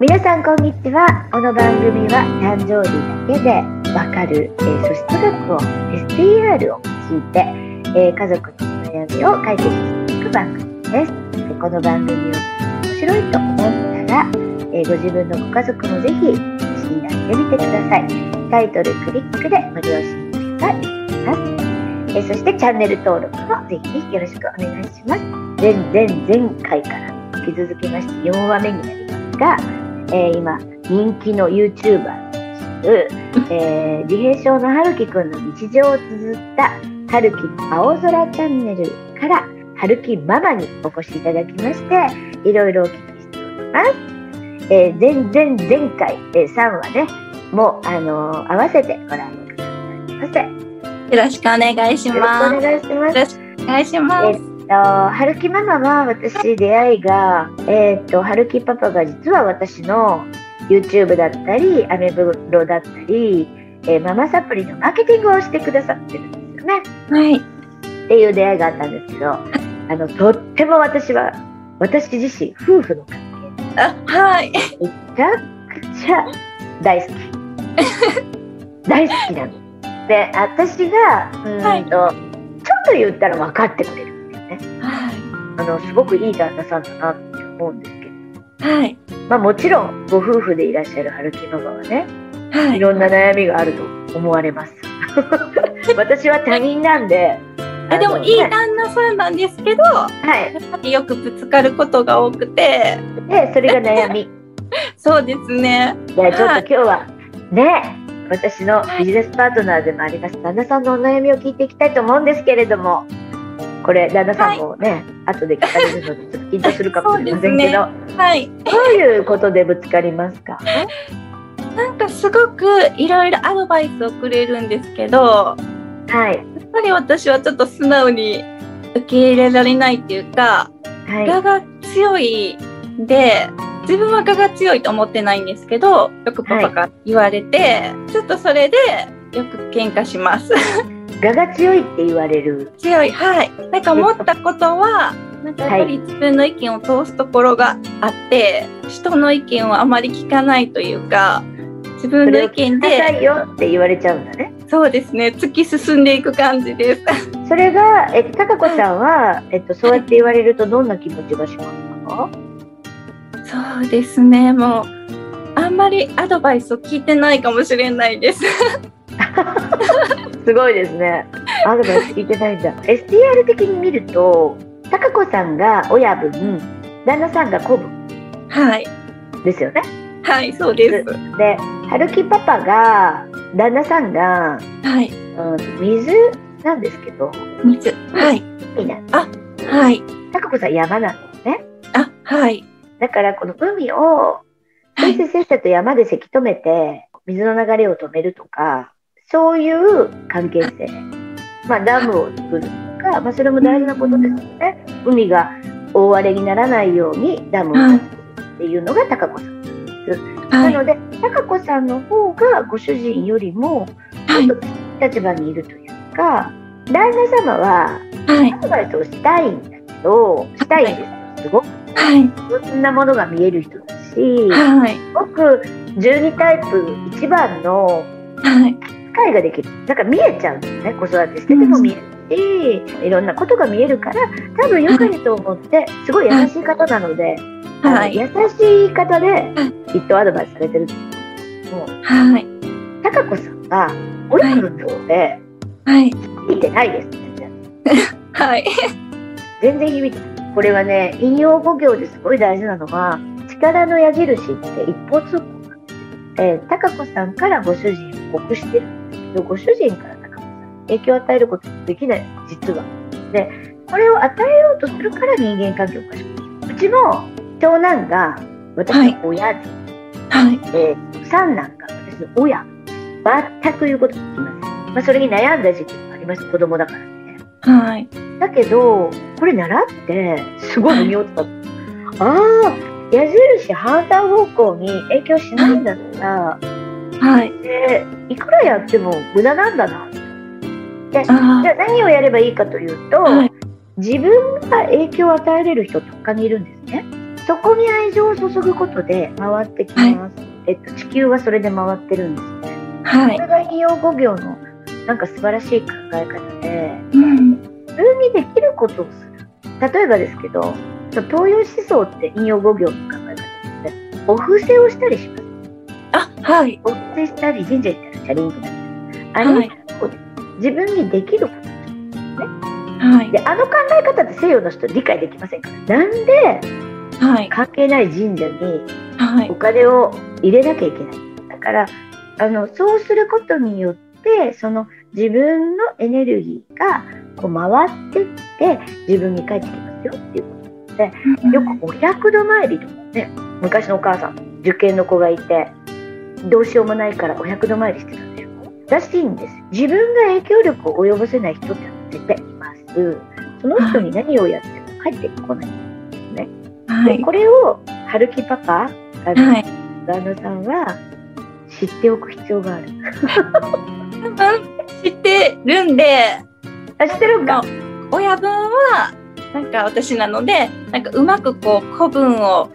皆さんこんにちは。この番組は誕生日だけでわかる、えー、素質学を STR を聞いて、えー、家族の悩みを解決していく番組です。この番組を面白いと思ったら、えー、ご自分のご家族もぜひ信頼してみてください。タイトルクリックで無料申請ができます、えそしてチャンネル登録もぜひよろしくお願いします。前前前回から引き続きまして4話目になりますが、えー、今人気の YouTuber る、えー、自閉症の春樹くんの日常を綴った春樹青空チャンネルから春樹ママにお越しいただきましていろいろお聞きしております。えー、前々前回、えー、3話ねもう、あのー、合わせてご覧くださいませ。よろしくお願いします。お願いします。よろしくお願いします。えーと、春樹ママは私出会いが、えっ、ー、と、春樹パパが実は私の YouTube だったりアメブロだったり、えー、ママサプリのマーケティングをしてくださってるんですよね。はい。っていう出会いがあったんですけど、あのとっても私は私自身夫婦の関係あはいめちゃくちゃ大好き 大好きなの。で私がうんと、はい、ちょっと言ったら分かってくれるあのすごくいい旦那さんだなって思うんですけど。はい。まあ、もちろんご夫婦でいらっしゃる春樹ママはね、はい、いろんな悩みがあると思われます。私は他人なんで。あでもいい旦那さんなんですけど、はい、よくぶつかることが多くて。でそれが悩み。そうですね。じゃあちょっと今日は、ね私のビジネスパートナーでもあります旦那さんのお悩みを聞いていきたいと思うんですけれどもこれ旦那さんもね、はい、後で聞かれるのでちょっと緊張するかもしれませんけど、ね、はい、どういうことでぶつかりますか？なんかすごくいろいろアドバイスをくれるんですけど、はい、やっぱり私はちょっと素直に受け入れられないっていうか、はい、我が強いで自分は我が強いと思ってないんですけどよくパパが言われて、はい、ちょっとそれでよく喧嘩します。我が強いって言われる。強い。はい。なんか思ったことはなんかやっぱり自分の意見を通すところがあって、はい、人の意見をあまり聞かないというか自分の意見で「よ」って言われちゃうんだね。そうですね。突き進んでいく感じです。それが、えっと、高子さんは、えっと、そうやって言われるとどんな気持ちがしますか？そうですね。もうあんまりアドバイスを聞いてないかもしれないですすごいですね。アドバイス聞いてないんだ。STR 的に見ると、高子さんが親分、旦那さんが子分。はい。ですよね。はい、そうです。で、春樹パパが、旦那さんが、はい。うん、水なんですけど。水。はい。海なあ、はい。高子さん山なんですね。あ、はい。だからこの海を、せっせせっせと山でせき止めて、水の流れを止めるとか、そういう関係性。まあ、ダムを作るとか、まあ、それも大事なことですよね。海が大荒れにならないようにダムを作るっていうのが高子さんです。はい、なので、高子さんの方がご主人よりも、ちょっと立場にいるというか、旦那様はアドバイスをしたいんだけど、したいんですよ、すごく。はい、いろんなものが見える人だし、はい、僕12タイプ一番の、はい、解ができる。だから見えちゃうんですね。子育てしてても見えるし、いろんなことが見えるから多分よかれと思ってすごい優しい方なので、はい、優しい方できっとアドバイスされてる。と思うんですけども、はい、高子さんが親分の方で、はい、見てないです全然。はい。全然響いてない。これはね引用語行ですごい大事なのは力の矢印って一方通行。えー、高子さんからご主人を告してるご主人から高子さん影響を与えることできない実は。でこれを与えようとするから人間関係をおかしくうちも長男が私の親で、はい。えー、三男が私の親全く言うこと聞きません、まあ、それに悩んだ時期もあります。子供だからね、はい、だけどこれ習ってすごい見よった、はい、ああ矢印反対方向に影響しないんだったら、はい、でいくらやっても無駄なんだなでじゃあ何をやればいいかというと、はい、自分が影響を与えれる人って他にいるんですねそこに愛情を注ぐことで回ってきます。はい、えっと、地球はそれで回ってるんですね。はい。これが引用語行のなんか素晴らしい考え方で、うん、普通にできることをする。例えばですけど、東洋思想って引用語行の考え方で、お布施をしたりします。あ、はい。お布施したり、神社行ったらチャリンってなってあれ、はい、自分にできることですね。はい。で、あの考え方って西洋の人理解できませんから。なんで、はい、関係ない神社にお金を入れなきゃいけない。だから、あの、そうすることによって、その自分のエネルギーがこう回ってって自分に返ってきますよっていうことで、よくお百度参りとかね、昔のお母さん、受験の子がいて、どうしようもないからお百度参りしてたんですよ。らしいんです。自分が影響力を及ぼせない人って絶対います。その人に何をやっても帰ってこないんですね。はい、でこれを春樹パパ、あの、はい、旦那さんは知っておく必要がある。知ってるんで、あ知ってるんか。親分はなんか私なので、なんかうまくこう古文を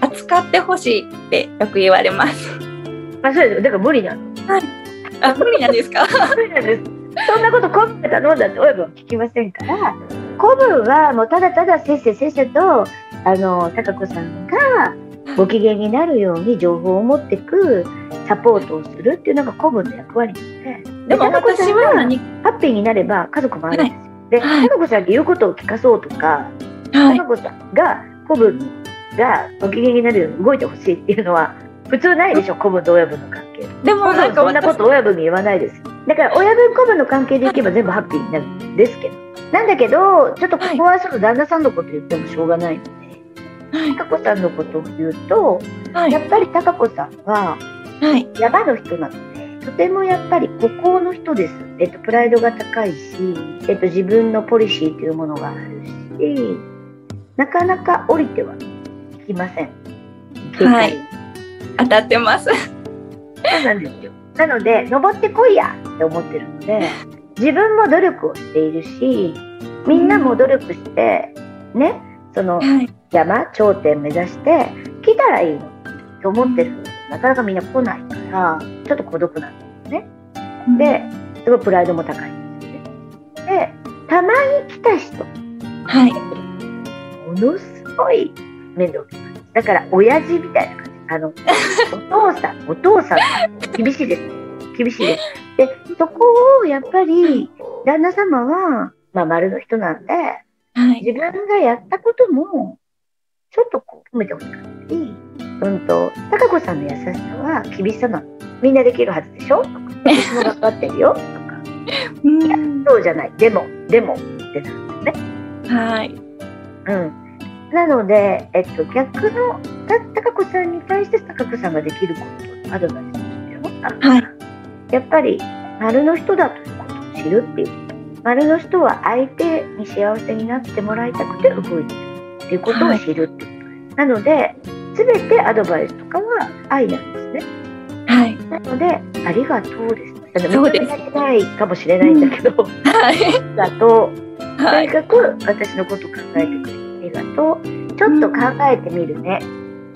扱ってほしいってよく言われます。あ、そうです。だから無理なの。はい。あ、無理なんですか？無理なんです。そんなこと古文で頼んだって親分は聞きませんから、古文はもうただただせっせせっせとあの貴子さんがご機嫌になるように情報を持ってくサポートをするっていうのが古文の役割なのででも私はハッピーになれば家族もあるんですよ。で、はい、子さんに言うことを聞かそうとか、はい、子さんが古文がご機嫌になるように動いてほしいっていうのは普通ないでしょ、古文と親分の関係。でもなんかそんなこと親分に言わないです。だから親分古文の関係でいけば全部ハッピーになるんですけど。なんだけど、ちょっとここはその旦那さんのこと言ってもしょうがないので、貴子さんのことを言うと、はい、やっぱり貴子さんは、はい、山の人なので、とてもやっぱり孤高の人です。えっと、プライドが高いし、えっと、自分のポリシーというものがあるし、なかなか降りてはいきません。はい。当たってます。そうなんですよ。なので、登ってこいやって思ってるので、自分も努力をしているし、みんなも努力して、ね、その、山、頂点目指して来たらいいのと思ってるなかなかみんな来ないからちょっと孤独なんですね。ですごいプライドも高いんですよね。でたまに来た人、はい、ものすごい面倒を見ます。だから親父みたいな。あのお父さんお父さん厳しいです。厳しいです。でそこをやっぱり旦那様は、まあ、丸の人なんで、はい、自分がやったこともちょっとこう褒めてほしかったり、うんと、高子さんの優しさは厳しさなの。みんなできるはずでしょ？とか、私も頑張ってるよとか、いや、そうじゃない、でも、でもってなるんですね。はい。うん。なので、えっと、逆の、高子さんに対して高子さんができることアドバイスしてよ。はい。やっぱり、丸の人だということを知るっていう。丸の人は相手に幸せになってもらいたくて動いてる。っていうことを知るってことです。なので全てアドバイスとかは愛なんですね。はい。なのでありがとうです。そうです。ないかもしれないんだけど、うん、はい。ありがとう。とにかく私のこと考えてくれてありがとう。ちょっと考えてみるね。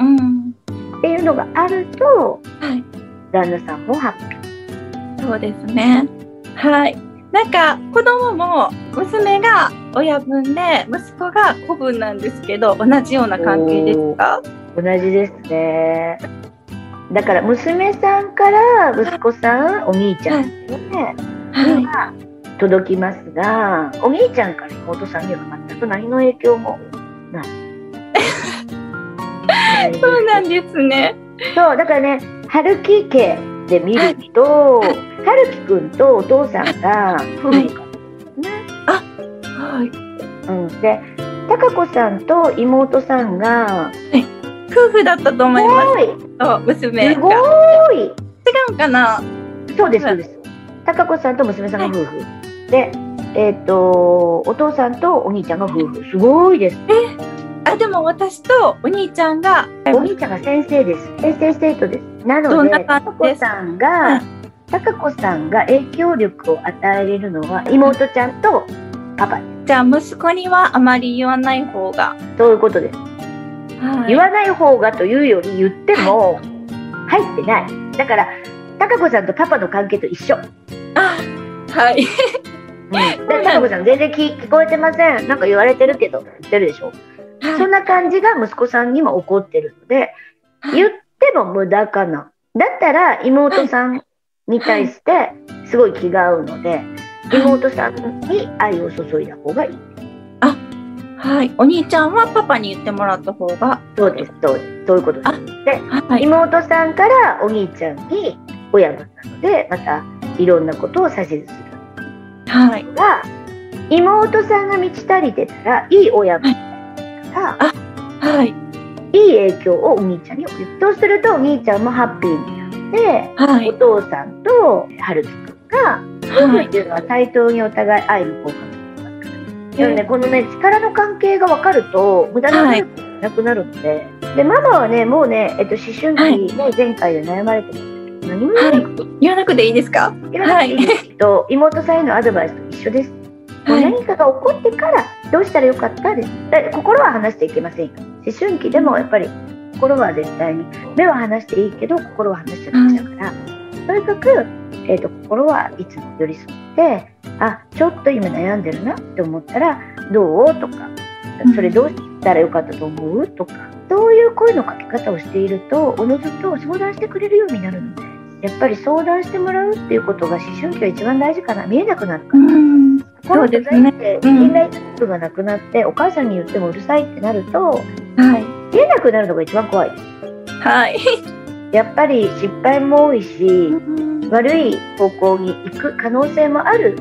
うん。っていうのがあると、はい、旦那さんもハッピー。そうですね。はい。なんか子供も娘が親分で息子が子分なんですけど同じような関係ですか？同じですねだから娘さんから息子さんお兄ちゃんですよね、はい、届きますがお兄ちゃんから妹さんには全く何の影響もないそうなんですねそうだからね春樹家で見ると、はい春樹くんとお父さんが夫婦ね。あ、はい。うん、で、貴子さんと妹さんが、夫婦だったと思います。娘すごい。違うかな？そうです、そうです。貴子さんと娘さんが夫婦。はい、で、えっ、ー、と、お父さんとお兄ちゃんが夫婦。すごいです。えあ、でも私とお兄ちゃんが。お兄ちゃんが先生です。先生生徒です。なので、貴子さんが、貴子さんが影響力を与えれるのは妹ちゃんとパパじゃあ息子にはあまり言わない方がそういうことですはい、言わない方がというより言っても入ってない。だから、貴子さんとパパの関係と一緒。あ、はい。うん、で、貴子さん全然聞聞こえてません。なんか言われてるけど、言ってるでしょ。はい、そんな感じが息子さんにも起こってるので、はい、言っても無駄かな。だったら妹さんに対してすごい気が合うので、妹さんに愛を注いだ方がいい。あ、はい。お兄ちゃんはパパに言ってもらった方が。そうです、そうです。そういうことです。で、はい、妹さんからお兄ちゃんに親分なので、またいろんなことを指図する。はい。が、妹さんが満ち足りてたら、いい親分が、あ、はい。いい影響をお兄ちゃんに送る。そうするとお兄ちゃんもハッピーになって、はい、お父さんと春樹くんが、はい、っていうのは対等にお互い愛の交換でもね、このね、力の関係が分かると、無駄な努力なくなるので、はい、で、ママはね、もうね、えっと、思春期ね、前回で悩まれてますけど、何も言わなくて、言わなくていいですか？言わなくていいですけど、妹さんへのアドバイスと一緒です。はい、何かが起こってからどうしたらよかったです。心は話していけませんよ。思春期でもやっぱり心は絶対に目は離していいけど心は離しちゃダメだから、とにかく、えーと、心はいつも寄り添ってあちょっと今悩んでるなって思ったらどう？とかそれどうしたらよかったと思う？とかそういう声のかけ方をしているとおのずと相談してくれるようになるのでやっぱり相談してもらうっていうことが思春期は一番大事かな。見えなくなるから。そうですね。信頼力がなくなって、お母さんに言ってもうるさいってなると、はい、見えなくなるのが一番怖いです。はい。やっぱり失敗も多いし、悪い方向に行く可能性もある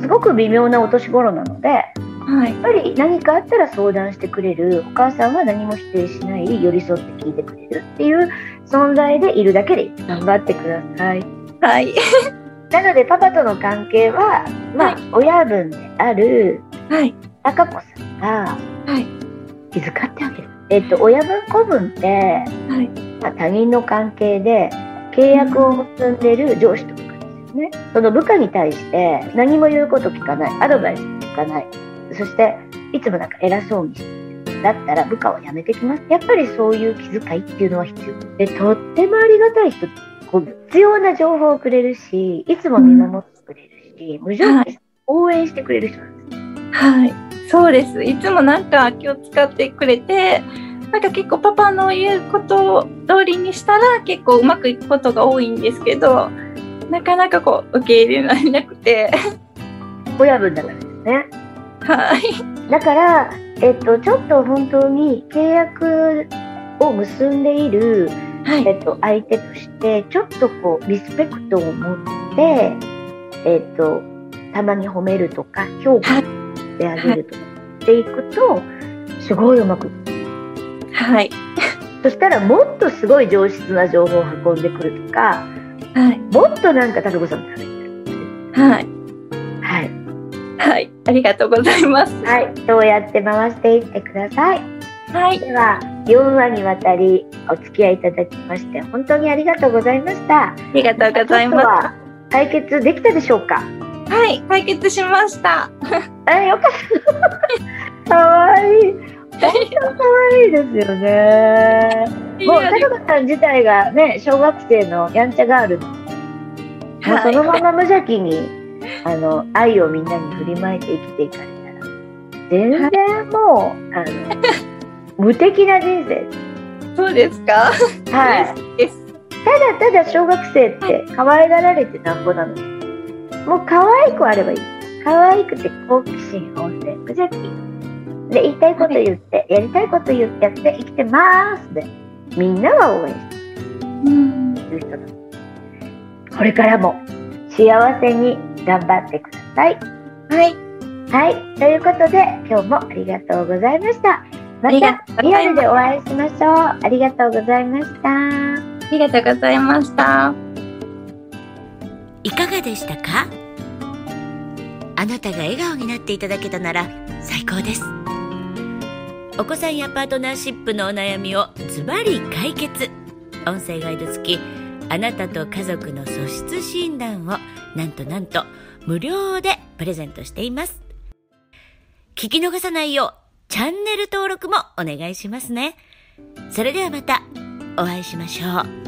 すごく微妙なお年頃なので、はい、やっぱり何かあったら相談してくれるお母さんは何も否定しない寄り添って聞いてくれるっていう存在でいるだけで頑張ってください。はい。なのでパパとの関係は、まあ、はい、親分である、はい、高子さんが、はい、気遣ってあげる。えっと、親分子分って、はいまあ、他人の関係で契約を結んでる上司とかですよね。その部下に対して何も言うこと聞かない、アドバイス聞かない、そしていつもなんか偉そうにしてる。だったら部下を辞めてきます。やっぱりそういう気遣いっていうのは必要。で、とってもありがたい人こう必要な情報をくれるし、いつも見守ってくれるし、無条件応援してくれる人なんです。はい、そうです。いつもなんか気を使ってくれて、なんか結構パパの言うこと通りにしたら結構うまくいくことが多いんですけど、なかなかこう受け入れられなくて。親分だからですね。はい。だから、えっと、ちょっと本当に契約を結んでいる、はい、えっと、相手として、ちょっとこう、リスペクトを持って、えっと、たまに褒めるとか、評価してあげるとかしていくと、すごいうまく。はい。そしたらもっとすごい上質な情報を運んでくるとか、はい、もっとなんか高子さんのためにはい。はい。はい。ありがとうございます。はい。そうやって回していってください。はい。では、4話にわたりお付き合いいただきまして、本当にありがとうございました。ありがとうございます。解決できたでしょうか？はい、解決しました。あ、よかった。かわいい。本当可愛いですよね。もう高子さん自体がね小学生のやんちゃガールの、もうそのまま無邪気にあの愛をみんなに振りまいて生きていかれたら全然もう、あの無敵な人生そうですか？はいただただ小学生って可愛がられてなんぼなの？もう可愛くあればいい可愛くて好奇心旺盛無邪気で、言いたいこと言って、やりたいこと言ってやって生きてますで、みんなは応援してる人だ。これからも幸せに頑張ってください。はい。はい。ということで、今日もありがとうございました。またリアルでお会いしましょう。ありがとうございました。ありがとうございました。いかがでしたか？あなたが笑顔になっていただけたなら最高です。お子さんやパートナーシップのお悩みをズバリ解決音声ガイド付きあなたと家族の素質診断をなんとなんと無料でプレゼントしています聞き逃さないようチャンネル登録もお願いしますね。それではまたお会いしましょう。